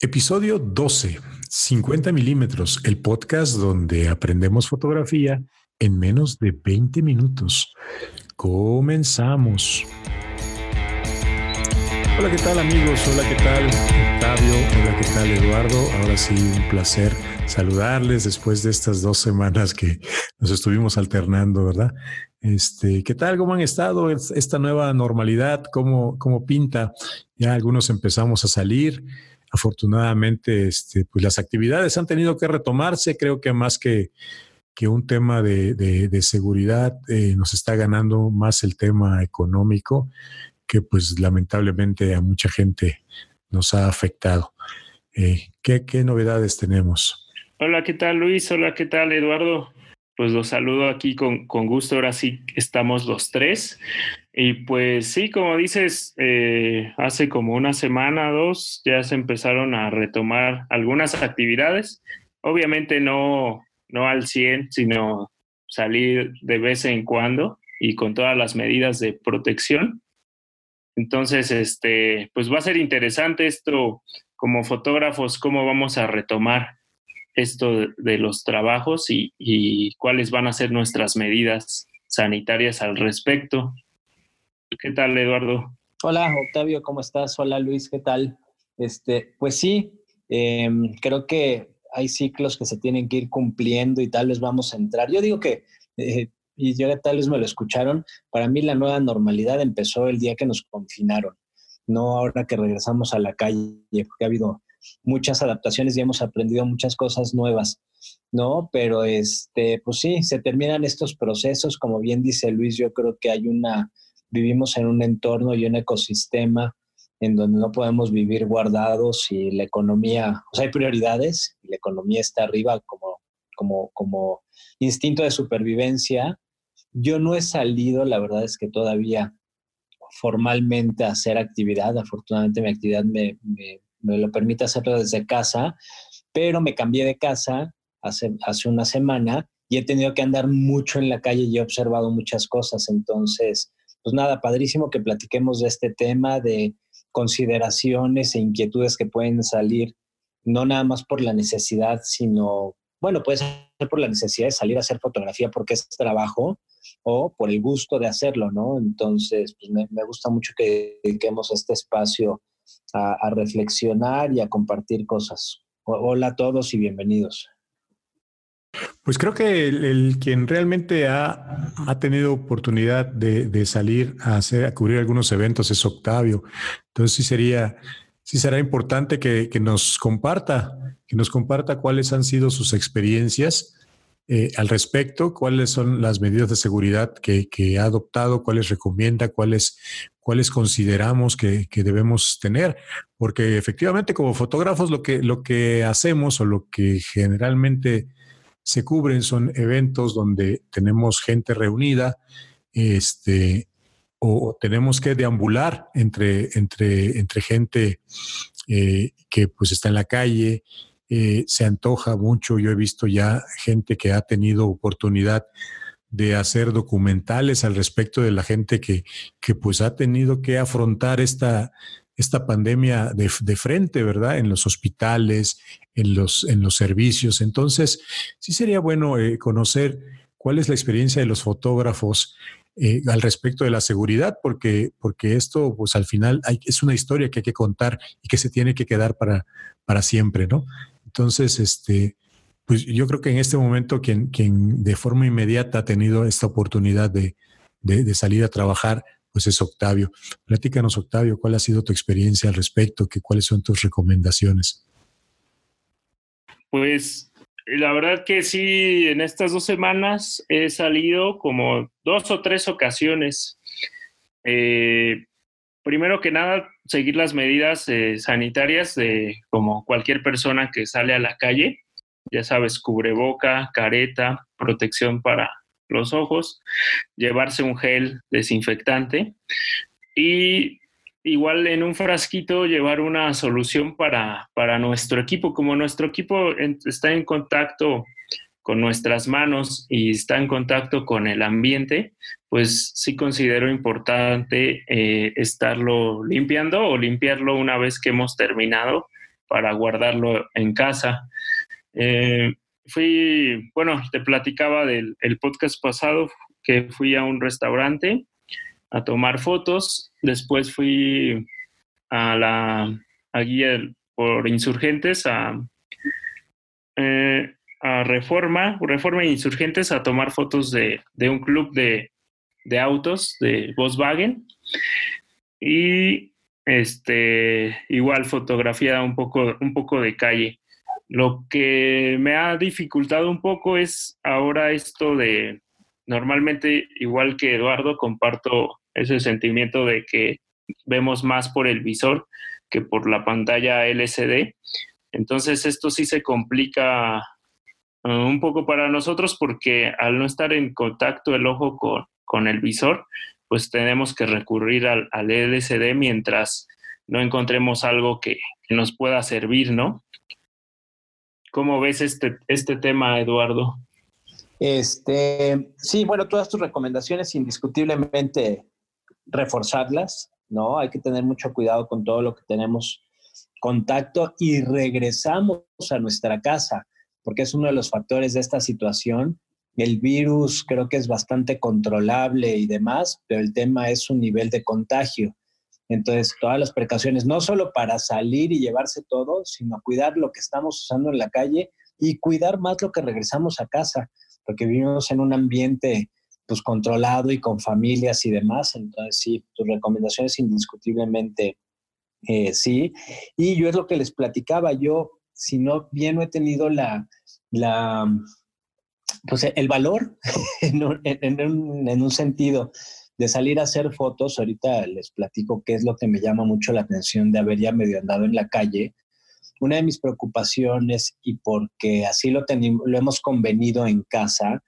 Episodio 12, 50 milímetros, el podcast donde aprendemos fotografía en menos de 20 minutos. Comenzamos. Hola, ¿qué tal amigos? Hola, ¿qué tal Octavio? Hola, ¿qué tal Eduardo? Ahora sí, un placer saludarles después de estas dos semanas que nos estuvimos alternando, ¿verdad? Este, ¿qué tal? ¿Cómo han estado? Esta nueva normalidad, ¿cómo, cómo pinta? Ya algunos empezamos a salir. Afortunadamente, este, pues las actividades han tenido que retomarse. Creo que más que, que un tema de, de, seguridad, eh, nos está ganando más el tema económico que pues lamentablemente a mucha gente nos ha afectado. Eh, ¿qué, ¿qué, novedades tenemos? Hola, ¿qué tal Luis? Hola, ¿qué tal Eduardo? Pues los saludo aquí con, con gusto. Ahora sí estamos los tres. Y pues sí, como dices, eh, hace como una semana, dos, ya se empezaron a retomar algunas actividades. Obviamente no, no al 100, sino salir de vez en cuando y con todas las medidas de protección. Entonces, este, pues va a ser interesante esto como fotógrafos, cómo vamos a retomar esto de, los trabajos y, cuáles van a ser nuestras medidas sanitarias al respecto. ¿Qué tal, Eduardo? Hola, Octavio, ¿cómo estás? Hola, Luis, ¿qué tal? Este, pues sí, em, creo que hay ciclos que se tienen que ir cumpliendo y tal vez vamos a entrar. Yo digo que eh, y ya tal vez me lo escucharon, para mí la nueva normalidad empezó el día que nos confinaron, no ahora que regresamos a la calle, porque ha habido muchas adaptaciones y hemos aprendido muchas cosas nuevas, ¿no? Pero este, pues sí, se terminan estos procesos, como bien dice Luis, yo creo que hay una, vivimos en un entorno y un ecosistema en donde no podemos vivir guardados y la economía, o sea, hay prioridades y la economía está arriba como, como, como instinto de supervivencia yo no he salido, la verdad es que todavía formalmente a hacer actividad. Afortunadamente mi actividad me, lo permite hacerlo desde casa, pero me cambié de casa hace, hace una semana y he tenido que andar mucho en la calle y he observado muchas cosas. Entonces, pues nada, padrísimo que platiquemos de este tema, de consideraciones e inquietudes que pueden salir, no nada más por la necesidad, sino, bueno, puede ser por la necesidad de salir a hacer fotografía porque es trabajo, o por el gusto de hacerlo, ¿no? Entonces, pues me, gusta mucho que dediquemos este espacio a, reflexionar y a compartir cosas. hola a todos y bienvenidos. Pues creo que el, quien realmente ha, ha tenido oportunidad de, salir a, hacer, a cubrir algunos eventos es Octavio. Entonces sí sería, sí será importante que, que nos comparta, que nos comparta cuáles han sido sus experiencias eh, al respecto, cuáles son las medidas de seguridad que, ha adoptado, cuáles recomienda, cuáles, cuáles consideramos que, debemos tener, porque efectivamente como fotógrafos lo que, lo que hacemos o lo que generalmente se cubren son eventos donde tenemos gente reunida, este, o, tenemos que deambular entre, entre, entre gente eh, que pues está en la calle, eh, se antoja mucho. Yo he visto ya gente que ha tenido oportunidad de hacer documentales al respecto de la gente que, que pues ha tenido que afrontar esta, esta pandemia de, frente, ¿verdad? En los hospitales, en los, en los servicios. Entonces, sí sería bueno eh, conocer cuál es la experiencia de los fotógrafos eh, al respecto de la seguridad, porque, porque esto, pues al final hay, es una historia que hay que contar y que se tiene que quedar para, para siempre, ¿no? Entonces, este, pues yo creo que en este momento quien, quien de forma inmediata ha tenido esta oportunidad de, salir a trabajar, pues es Octavio. Platícanos, Octavio, ¿cuál ha sido tu experiencia al respecto? ¿Qué, ¿Cuáles son tus recomendaciones? Pues la verdad que sí, en estas dos semanas he salido como dos o tres ocasiones. Eh, primero que nada, seguir las medidas eh, sanitarias de como cualquier persona que sale a la calle. Ya sabes, cubreboca, careta, protección para los ojos, llevarse un gel desinfectante y igual en un frasquito llevar una solución para, para nuestro equipo. Como nuestro equipo está en contacto con nuestras manos y está en contacto con el ambiente, pues sí considero importante eh, estarlo limpiando o limpiarlo una vez que hemos terminado para guardarlo en casa. Eh, fui, bueno, te platicaba del el podcast pasado que fui a un restaurante a tomar fotos, después fui a la a guía por insurgentes a, eh, a Reforma, Reforma Insurgentes a tomar fotos de, de un club de, de, autos de Volkswagen y este igual fotografía un poco, un poco de calle. Lo que me ha dificultado un poco es ahora esto de, normalmente, igual que Eduardo, comparto ese sentimiento de que vemos más por el visor que por la pantalla LCD. Entonces esto sí se complica uh, un poco para nosotros porque al no estar en contacto el ojo con, con el visor, pues tenemos que recurrir al, al, LCD mientras no encontremos algo que nos pueda servir, ¿no? ¿Cómo ves este, este tema, Eduardo? Este, sí, bueno, todas tus recomendaciones indiscutiblemente reforzarlas, ¿no? Hay que tener mucho cuidado con todo lo que tenemos contacto y regresamos a nuestra casa, porque es uno de los factores de esta situación. El virus creo que es bastante controlable y demás, pero el tema es su nivel de contagio. Entonces, todas las precauciones, no solo para salir y llevarse todo, sino cuidar lo que estamos usando en la calle y cuidar más lo que regresamos a casa, porque vivimos en un ambiente pues controlado y con familias y demás. Entonces, sí, tus recomendaciones indiscutiblemente eh, sí. Y yo es lo que les platicaba, yo, si no bien no he tenido la, la pues el valor en un, en un sentido de salir a hacer fotos, ahorita les platico qué es lo que me llama mucho la atención de haber ya medio andado en la calle. Una de mis preocupaciones, y porque así lo, lo hemos convenido en casa,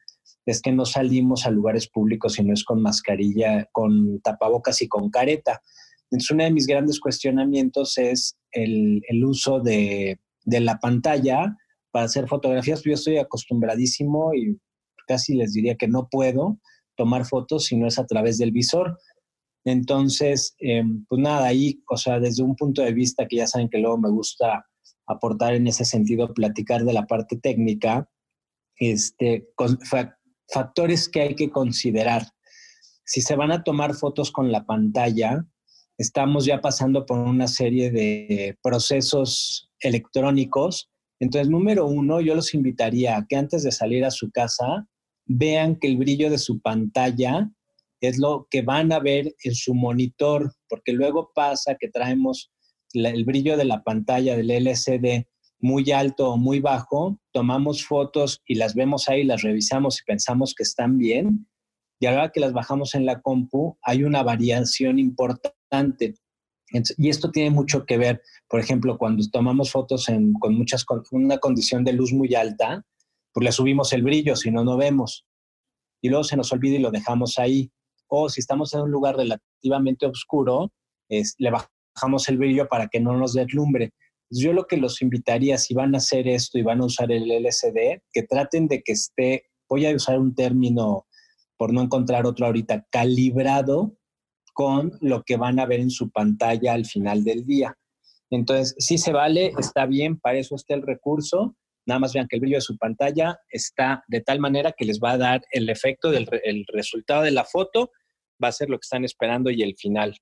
es que no salimos a lugares públicos si no es con mascarilla, con tapabocas y con careta. Entonces, uno de mis grandes cuestionamientos es el, el uso de, de, la pantalla para hacer fotografías. Yo estoy acostumbradísimo y casi les diría que no puedo tomar fotos si no es a través del visor. Entonces, eh, pues nada, ahí, o sea, desde un punto de vista que ya saben que luego me gusta aportar en ese sentido, platicar de la parte técnica, este, factores que hay que considerar. Si se van a tomar fotos con la pantalla, estamos ya pasando por una serie de procesos electrónicos. Entonces, número uno, yo los invitaría a que antes de salir a su casa vean que el brillo de su pantalla es lo que van a ver en su monitor, porque luego pasa que traemos el brillo de la pantalla del LCD muy alto o muy bajo, tomamos fotos y las vemos ahí, las revisamos y pensamos que están bien, y ahora que las bajamos en la compu, hay una variación importante. Y esto tiene mucho que ver, por ejemplo, cuando tomamos fotos con muchas con una condición de luz muy alta, pues le subimos el brillo, si no, no vemos. Y luego se nos olvida y lo dejamos ahí. O si estamos en un lugar relativamente oscuro, es, le bajamos el brillo para que no nos deslumbre. Yo lo que los invitaría, si van a hacer esto y van a usar el LCD, que traten de que esté, voy a usar un término por no encontrar otro ahorita, calibrado con lo que van a ver en su pantalla al final del día. Entonces, si se vale, está bien, para eso está el recurso. Nada más vean que el brillo de su pantalla está de tal manera que les va a dar el efecto del el resultado de la foto, va a ser lo que están esperando y el final.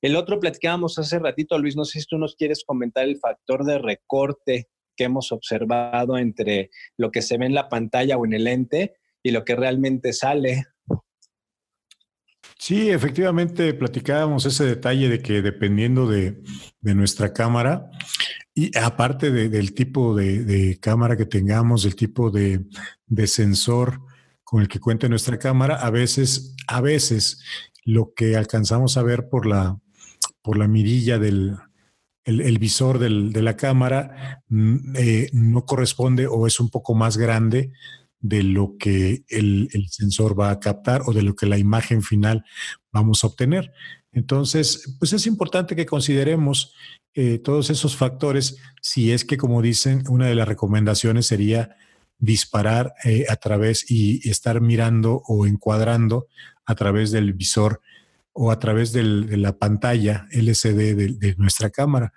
El otro platicábamos hace ratito, Luis, no sé si tú nos quieres comentar el factor de recorte que hemos observado entre lo que se ve en la pantalla o en el lente y lo que realmente sale. Sí, efectivamente platicábamos ese detalle de que dependiendo de, nuestra cámara y aparte del tipo de, cámara que tengamos, del tipo de, de sensor con el que cuente nuestra cámara, a veces, a veces lo que alcanzamos a ver por la, por la mirilla del el, visor de la cámara mm, eh, no corresponde o es un poco más grande de lo que el, el, sensor va a captar o de lo que la imagen final vamos a obtener. Entonces, pues es importante que consideremos eh, todos esos factores si es que, como dicen, una de las recomendaciones sería disparar eh, a través y estar mirando o encuadrando a través del visor o a través de la pantalla LCD de, nuestra cámara.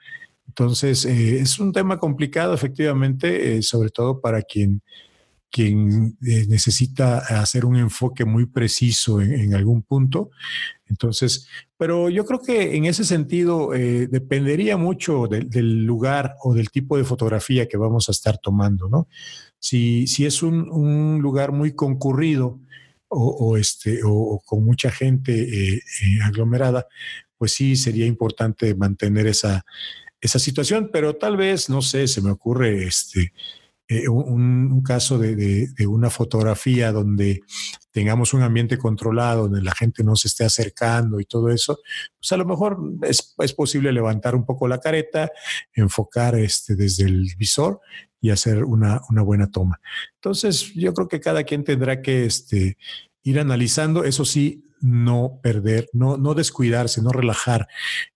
Entonces, eh, es un tema complicado, efectivamente, sobre todo para quien, quien eh, necesita hacer un enfoque muy preciso en, algún punto. Entonces, pero yo creo que en ese sentido dependería mucho del lugar o del tipo de fotografía que vamos a estar tomando, ¿no? Si, si es un, lugar muy concurrido, o, este, o, con mucha gente aglomerada, pues sí sería importante mantener esa, esa situación, pero tal vez, no sé, se me ocurre este, eh, un, caso de, una fotografía donde tengamos un ambiente controlado, donde la gente no se esté acercando y todo eso, pues a lo mejor es, posible levantar un poco la careta, enfocar este, desde el visor y hacer una, una, buena toma. Entonces, yo creo que cada quien tendrá que este, ir analizando, eso sí, no perder, no, no descuidarse, no relajar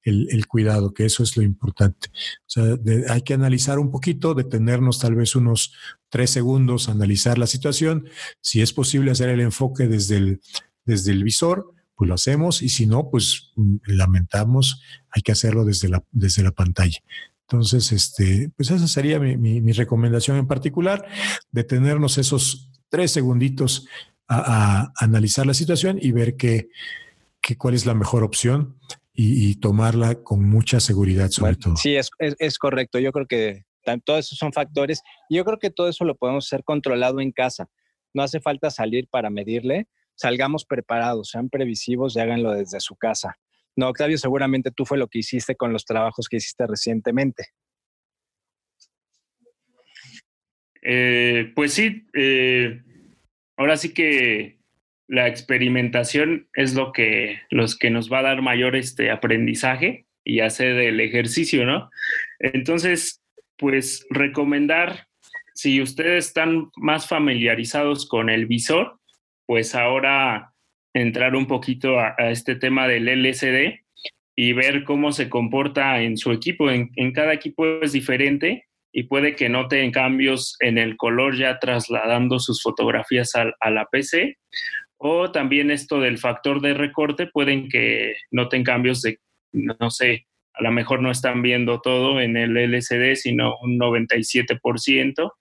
el, cuidado, que eso es lo importante. O sea, hay que analizar un poquito, detenernos tal vez unos tres segundos, analizar la situación. Si es posible hacer el enfoque desde el, desde el visor, pues lo hacemos y si no, pues mm, lamentamos, hay que hacerlo desde la, desde la pantalla. Entonces, este, pues esa sería mi, mi recomendación en particular, detenernos esos tres segunditos a, analizar la situación y ver qué, cuál es la mejor opción y, tomarla con mucha seguridad sobre todo. Sí, es, es, correcto. Yo creo que todos esos son factores. Yo creo que todo eso lo podemos hacer controlado en casa. No hace falta salir para medirle. Salgamos preparados, sean previsivos y háganlo desde su casa. No, Octavio, seguramente tú fue lo que hiciste con los trabajos que hiciste recientemente. Eh, pues sí, eh, ahora sí que la experimentación es lo que, los que nos va a dar mayor este aprendizaje y hacer el ejercicio, ¿no? Entonces, pues recomendar, si ustedes están más familiarizados con el visor, pues ahora entrar un poquito a, este tema del LCD y ver cómo se comporta en su equipo. En, en cada equipo es diferente y puede que noten cambios en el color ya trasladando sus fotografías a, la PC. O también esto del factor de recorte, pueden que noten cambios de, no sé, a lo mejor no están viendo todo en el LCD, sino un 97%.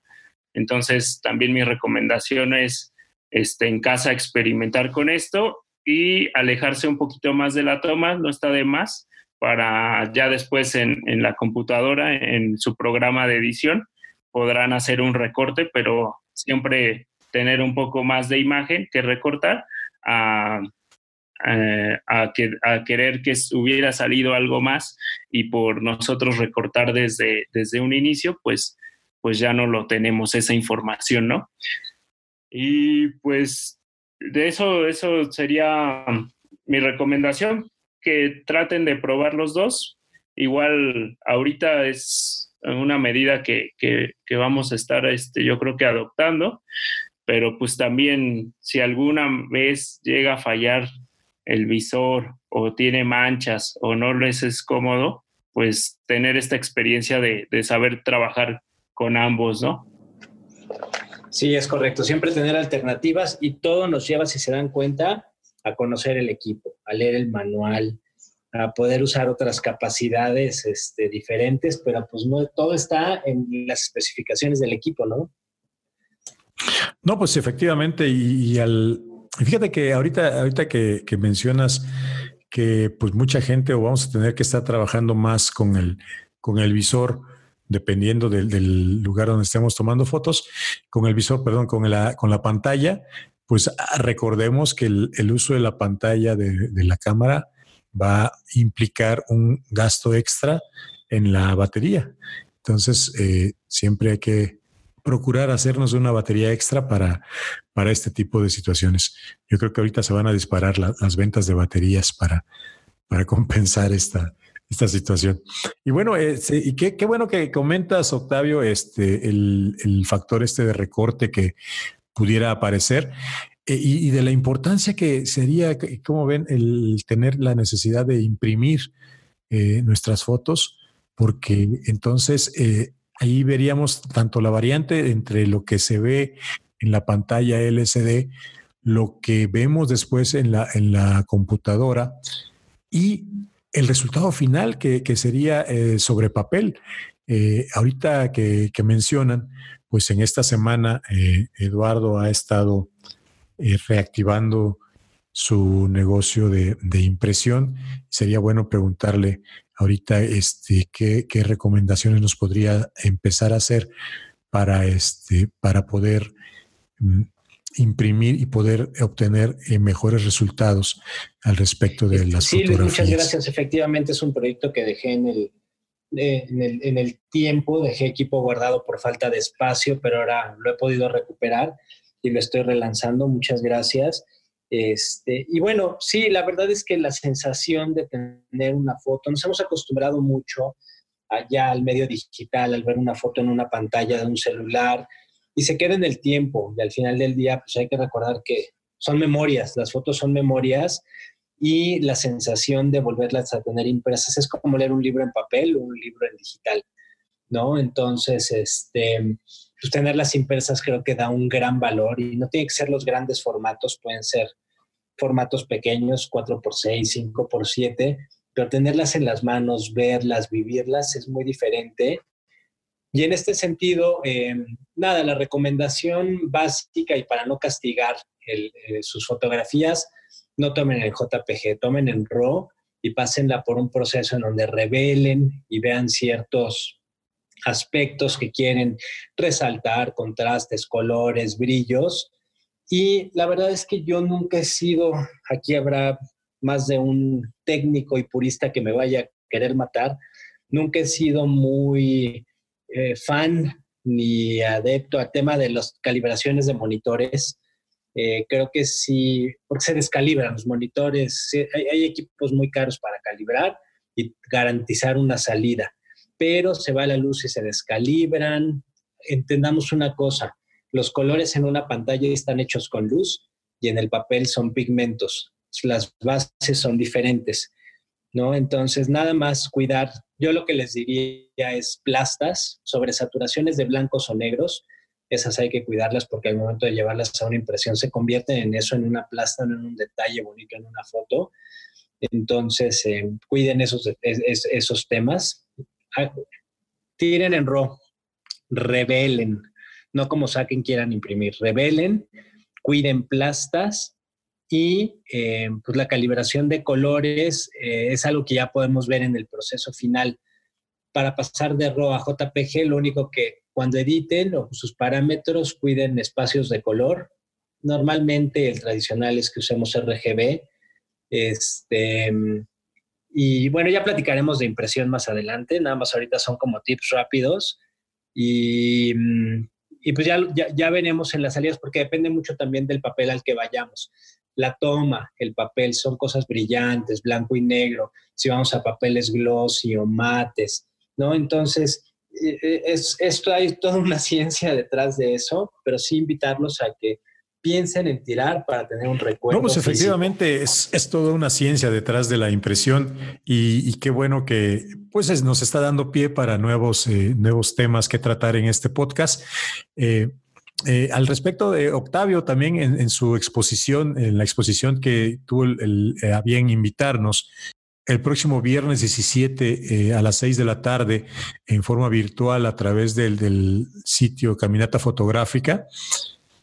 Entonces, también mi recomendación es este, en casa experimentar con esto y alejarse un poquito más de la toma, no está de más, para ya después en, la computadora, en su programa de edición, podrán hacer un recorte, pero siempre tener un poco más de imagen que recortar a, que, a querer que hubiera salido algo más y por nosotros recortar desde, desde un inicio, pues, pues ya no lo tenemos esa información, ¿no? Y pues de eso, eso sería mi recomendación, que traten de probar los dos. Igual ahorita es una medida que, vamos a estar, este, yo creo que adoptando, pero pues también si alguna vez llega a fallar el visor o tiene manchas o no les es cómodo, pues tener esta experiencia de, de saber trabajar con ambos, ¿no? Sí, es correcto. Siempre tener alternativas y todo nos lleva, si se dan cuenta, a conocer el equipo, a leer el manual, a poder usar otras capacidades este, diferentes, pero pues no todo está en las especificaciones del equipo, ¿no? No, pues efectivamente, y, al fíjate que ahorita, ahorita que, mencionas que pues mucha gente o vamos a tener que estar trabajando más con el, con el visor, dependiendo del, lugar donde estemos tomando fotos, con el visor, perdón, con la, con la pantalla, pues ah, recordemos que el, uso de la pantalla de, la cámara va a implicar un gasto extra en la batería. Entonces, eh, siempre hay que procurar hacernos una batería extra para, para este tipo de situaciones. Yo creo que ahorita se van a disparar las ventas de baterías para, para compensar esta, esta situación. Y bueno, eh, y qué, qué, bueno que comentas, Octavio, este, el, el factor este de recorte que pudiera aparecer. Eh, y, de la importancia que sería, como ven, el tener la necesidad de imprimir eh, nuestras fotos, porque entonces eh, ahí veríamos tanto la variante entre lo que se ve en la pantalla LCD, lo que vemos después en la, en la computadora y el resultado final que, sería eh, sobre papel. Ahorita que, mencionan, pues en esta semana Eduardo ha estado reactivando su negocio de, impresión. Sería bueno preguntarle ahorita este, qué, qué, recomendaciones nos podría empezar a hacer para, este, para poder mm, imprimir y poder obtener eh, mejores resultados al respecto de las sí, muchas gracias. Efectivamente es un proyecto que dejé en el, en el, en el tiempo, dejé equipo guardado por falta de espacio, pero ahora lo he podido recuperar y lo estoy relanzando. Muchas gracias. Este, y bueno, sí, la verdad es que la sensación de tener una foto, nos hemos acostumbrado mucho allá al medio digital, al ver una foto en una pantalla de un celular, y se queda en el tiempo. Y al final del día, pues hay que recordar que son memorias, las fotos son memorias y la sensación de volverlas a tener impresas es como leer un libro en papel o un libro en digital, ¿no? Entonces, este, pues tenerlas impresas creo que da un gran valor y no tiene que ser los grandes formatos, pueden ser formatos pequeños, 4x6, 5x7, pero tenerlas en las manos, verlas, vivirlas es muy diferente y en este sentido, eh, nada, la recomendación básica y para no castigar eh, sus fotografías, no tomen en JPG, tomen en RAW y pásenla por un proceso en donde revelen y vean ciertos aspectos que quieren resaltar, contrastes, colores, brillos. Y la verdad es que yo nunca he sido, aquí habrá más de un técnico y purista que me vaya a querer matar, nunca he sido muy eh, fan ni adepto al tema de las calibraciones de monitores. Eh, creo que sí, porque se descalibran los monitores. hay, equipos muy caros para calibrar y garantizar una salida, pero se va la luz y se descalibran. Entendamos una cosa, los colores en una pantalla están hechos con luz y en el papel son pigmentos. Las bases son diferentes. ¿no? Entonces, nada más cuidar. Yo lo que les diría es plastas, sobre saturaciones de blancos o negros. Esas hay que cuidarlas porque al momento de llevarlas a una impresión se convierten en eso, en una plasta, en un detalle bonito, en una foto. Entonces, eh, cuiden esos, esos temas. Ah, tiren en RAW, revelen, no como saquen quieran imprimir, revelen, cuiden plastas y eh, pues la calibración de colores eh, es algo que ya podemos ver en el proceso final. Para pasar de RAW a JPG, lo único que cuando editen o sus parámetros cuiden espacios de color. Normalmente el tradicional es que usemos RGB. Este, y bueno, ya platicaremos de impresión más adelante, nada más ahorita son como tips rápidos. Y, y pues ya, ya, ya veremos en las salidas porque depende mucho también del papel al que vayamos la toma, el papel, son cosas brillantes, blanco y negro, si vamos a papeles glossy o mates, ¿no? Entonces, es, esto hay toda una ciencia detrás de eso, pero sí invitarlos a que piensen en tirar para tener un recuerdo. No, pues efectivamente es, es, toda una ciencia detrás de la impresión y, qué bueno que pues nos está dando pie para nuevos, eh, nuevos temas que tratar en este podcast. Eh, al respecto de Octavio, también en, su exposición, en la exposición que tuvo el, eh, a bien invitarnos, el próximo viernes 17 eh, a las 6 de la tarde, en forma virtual a través del, sitio Caminata Fotográfica.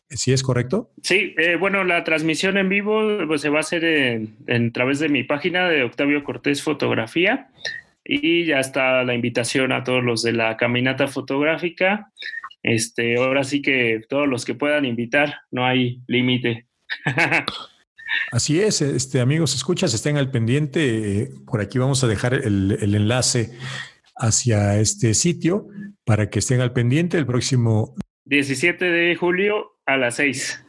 ¿Sí es correcto? Sí, bueno, la transmisión en vivo pues, se va a hacer en, través de mi página de Octavio Cortés Fotografía y ya está la invitación a todos los de la Caminata Fotográfica este, ahora sí que todos los que puedan invitar, no hay límite. Así es, este, amigos, escuchas, estén al pendiente. Por aquí vamos a dejar el, enlace hacia este sitio para que estén al pendiente el próximo 17 de julio a las 6.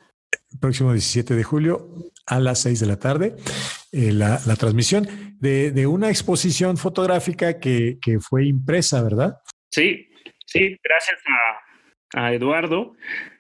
próximo 17 de julio a las 6 de la tarde, eh, la, transmisión de, una exposición fotográfica que, que fue impresa, ¿verdad? Sí, sí, gracias a, a Eduardo,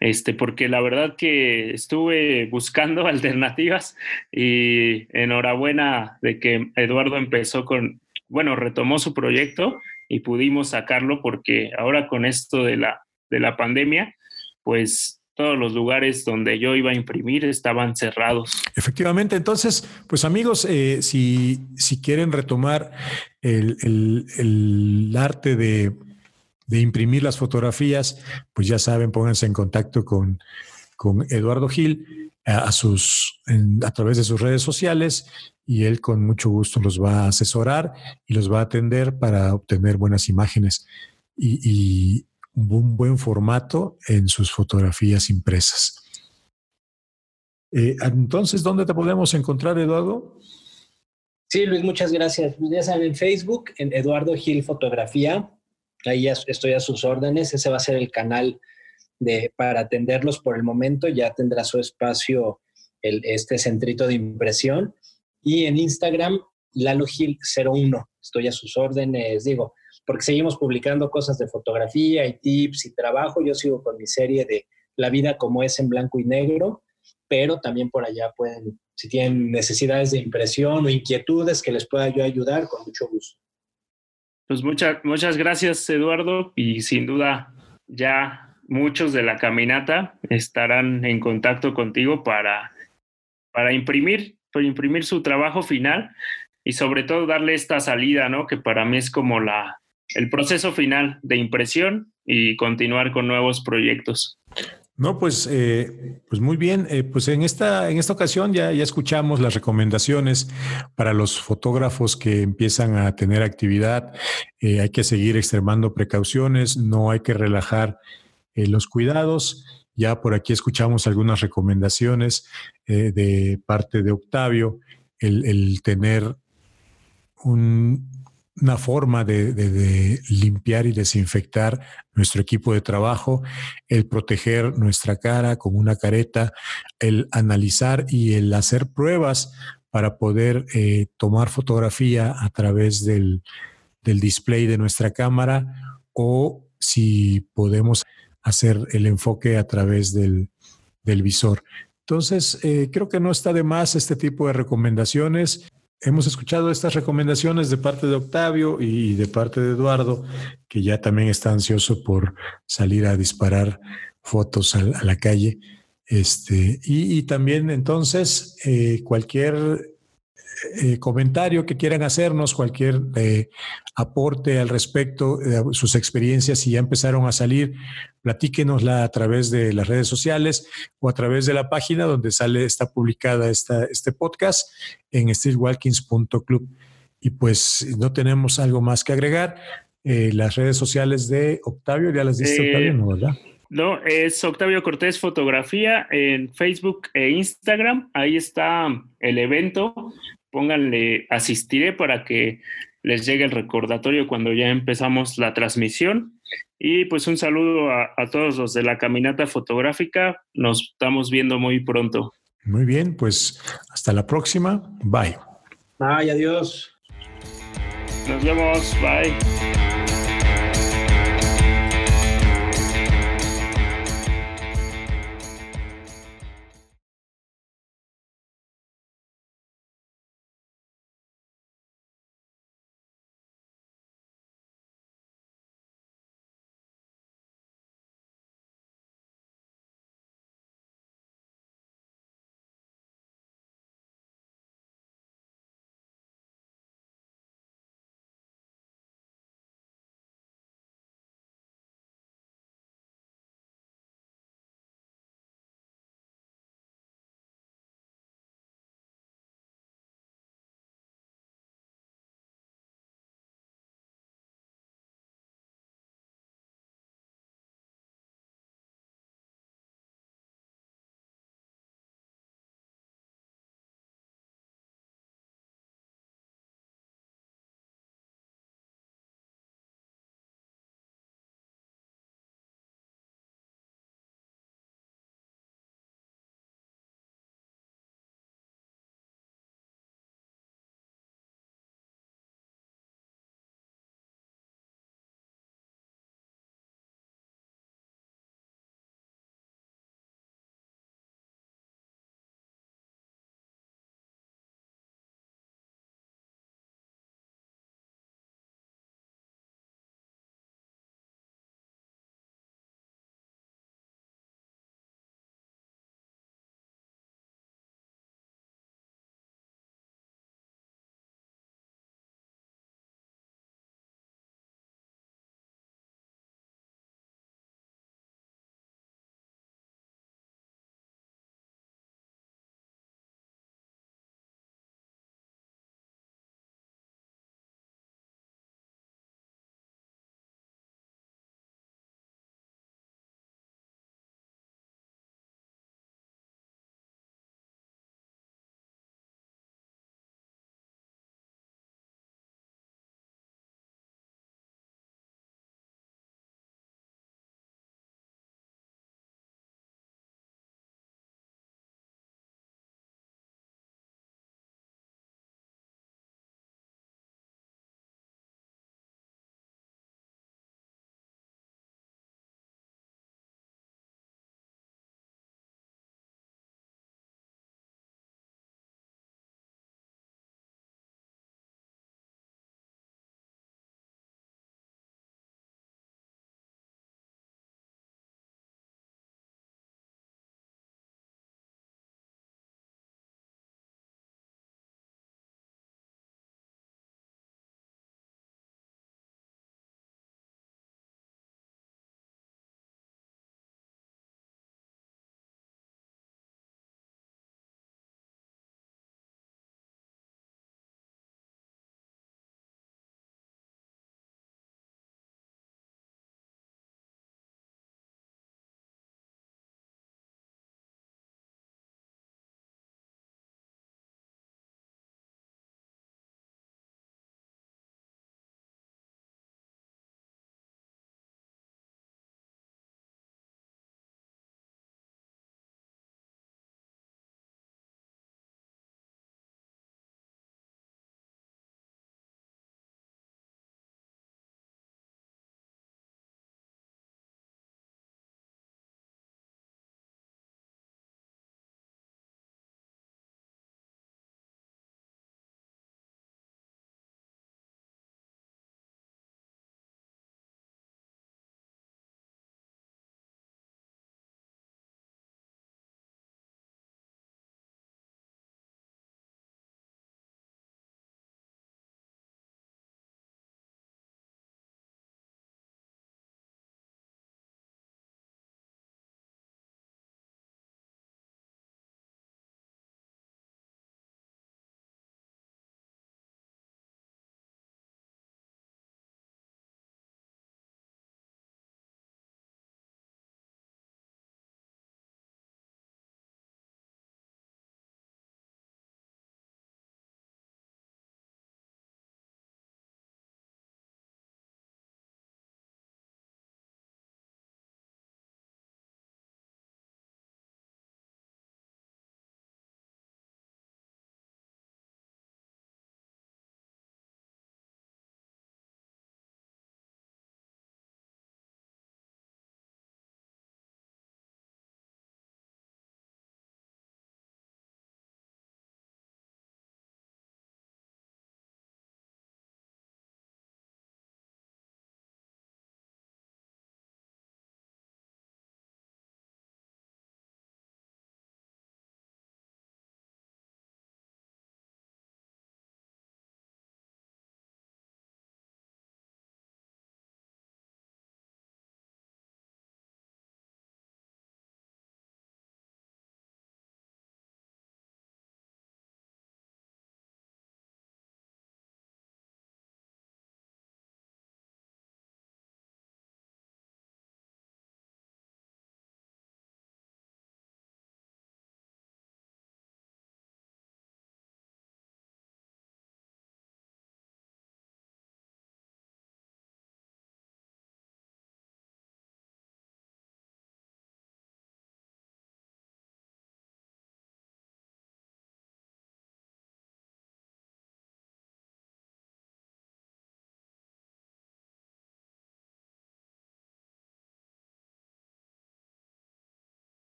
este, porque la verdad que estuve buscando alternativas y enhorabuena de que Eduardo empezó con, bueno, retomó su proyecto y pudimos sacarlo porque ahora con esto de la, de la pandemia, pues todos los lugares donde yo iba a imprimir estaban cerrados. Efectivamente, entonces, pues amigos, eh, si, si quieren retomar el, el, arte de, de, imprimir las fotografías, pues ya saben, pónganse en contacto con, con Eduardo Gil a, sus, a través de sus redes sociales y él con mucho gusto los va a asesorar y los va a atender para obtener buenas imágenes. Y, y, un buen formato en sus fotografías impresas. Eh, entonces, ¿dónde te podemos encontrar, Eduardo? Sí, Luis, muchas gracias. Pues ya saben, en Facebook, en Eduardo Gil Fotografía, ahí estoy a sus órdenes, ese va a ser el canal de, para atenderlos por el momento, ya tendrá su espacio este centrito de impresión. Y en Instagram, Lalo Gil 01, estoy a sus órdenes, digo, porque seguimos publicando cosas de fotografía y tips y trabajo. Yo sigo con mi serie de La vida como es en blanco y negro, pero también por allá pueden, si tienen necesidades de impresión o inquietudes que les pueda yo ayudar, con mucho gusto. Pues muchas, muchas gracias, Eduardo, y sin duda ya muchos de la caminata estarán en contacto contigo para, para imprimir, para imprimir su trabajo final y sobre todo darle esta salida, ¿no? Que para mí es como la, el proceso final de impresión y continuar con nuevos proyectos. No, pues, eh, pues muy bien. Eh, pues en esta, en esta ocasión ya, ya escuchamos las recomendaciones para los fotógrafos que empiezan a tener actividad. Eh, hay que seguir extremando precauciones, no hay que relajar los cuidados. Ya por aquí escuchamos algunas recomendaciones de parte de Octavio, el, el tener un, una forma de, limpiar y desinfectar nuestro equipo de trabajo, el proteger nuestra cara con una careta, el analizar y el hacer pruebas para poder eh, tomar fotografía a través del, display de nuestra cámara o si podemos hacer el enfoque a través del, visor. Entonces, eh, creo que no está de más este tipo de recomendaciones. Hemos escuchado estas recomendaciones de parte de Octavio y de parte de Eduardo, que ya también está ansioso por salir a disparar fotos a, la calle. Este, y, también entonces eh, cualquier eh, comentario que quieran hacernos, cualquier eh, aporte al respecto, de sus experiencias, si ya empezaron a salir, platíquenosla a través de las redes sociales o a través de la página donde sale, está publicada esta, este podcast en streetwalkings.club. Y pues no tenemos algo más que agregar. Eh, las redes sociales de Octavio, ya las diste Octavio, ¿no, verdad? No, es Octavio Cortés Fotografía en Facebook e Instagram. Ahí está el evento pónganle asistiré para que les llegue el recordatorio cuando ya empezamos la transmisión. Y pues un saludo a, todos los de la caminata fotográfica. Nos estamos viendo muy pronto. Muy bien, pues hasta la próxima. Bye. Bye, adiós. Nos vemos. Bye.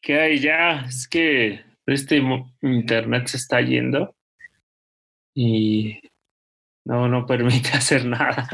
¿Qué hay ya? Es que este internet se está yendo y no, no permite hacer nada.